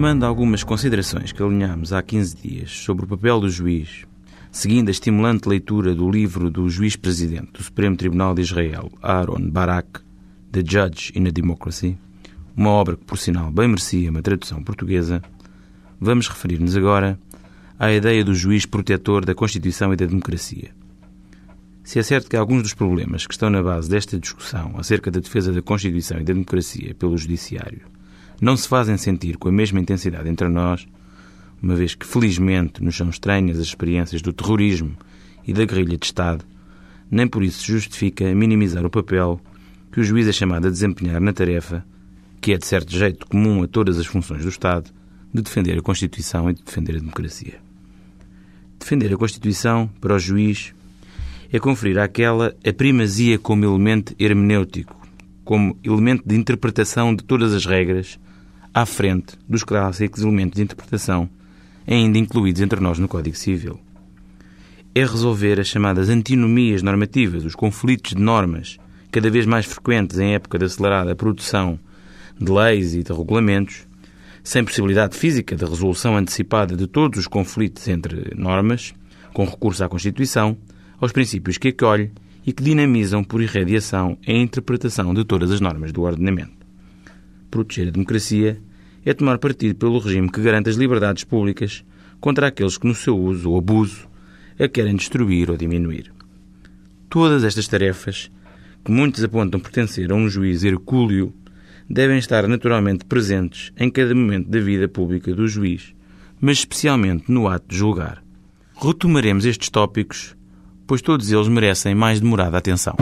Retomando algumas considerações que alinhámos há 15 dias sobre o papel do juiz, seguindo a estimulante leitura do livro do juiz-presidente do Supremo Tribunal de Israel, Aaron Barak, The Judge in a Democracy, uma obra que, por sinal, bem merecia uma tradução portuguesa, vamos referir-nos agora à ideia do juiz protetor da Constituição e da democracia. Se é certo que alguns dos problemas que estão na base desta discussão acerca da defesa da Constituição e da democracia pelo Judiciário não se fazem sentir com a mesma intensidade entre nós, uma vez que felizmente nos são estranhas as experiências do terrorismo e da guerrilha de Estado, nem por isso se justifica minimizar o papel que o juiz é chamado a desempenhar na tarefa, que é de certo jeito comum a todas as funções do Estado, de defender a Constituição e de defender a democracia. Defender a Constituição, para o juiz, é conferir àquela a primazia como elemento hermenêutico, como elemento de interpretação de todas as regras à frente dos clássicos elementos de interpretação ainda incluídos entre nós no Código Civil. É resolver as chamadas antinomias normativas, os conflitos de normas, cada vez mais frequentes em época de acelerada produção de leis e de regulamentos, sem possibilidade física de resolução antecipada de todos os conflitos entre normas, com recurso à Constituição, aos princípios que acolhe e que dinamizam por irradiação a interpretação de todas as normas do ordenamento. Proteger a democracia é tomar partido pelo regime que garante as liberdades públicas contra aqueles que, no seu uso ou abuso, a querem destruir ou diminuir. Todas estas tarefas, que muitos apontam pertencer a um juiz hercúleo, devem estar naturalmente presentes em cada momento da vida pública do juiz, mas especialmente no ato de julgar. Retomaremos estes tópicos, pois todos eles merecem mais demorada atenção.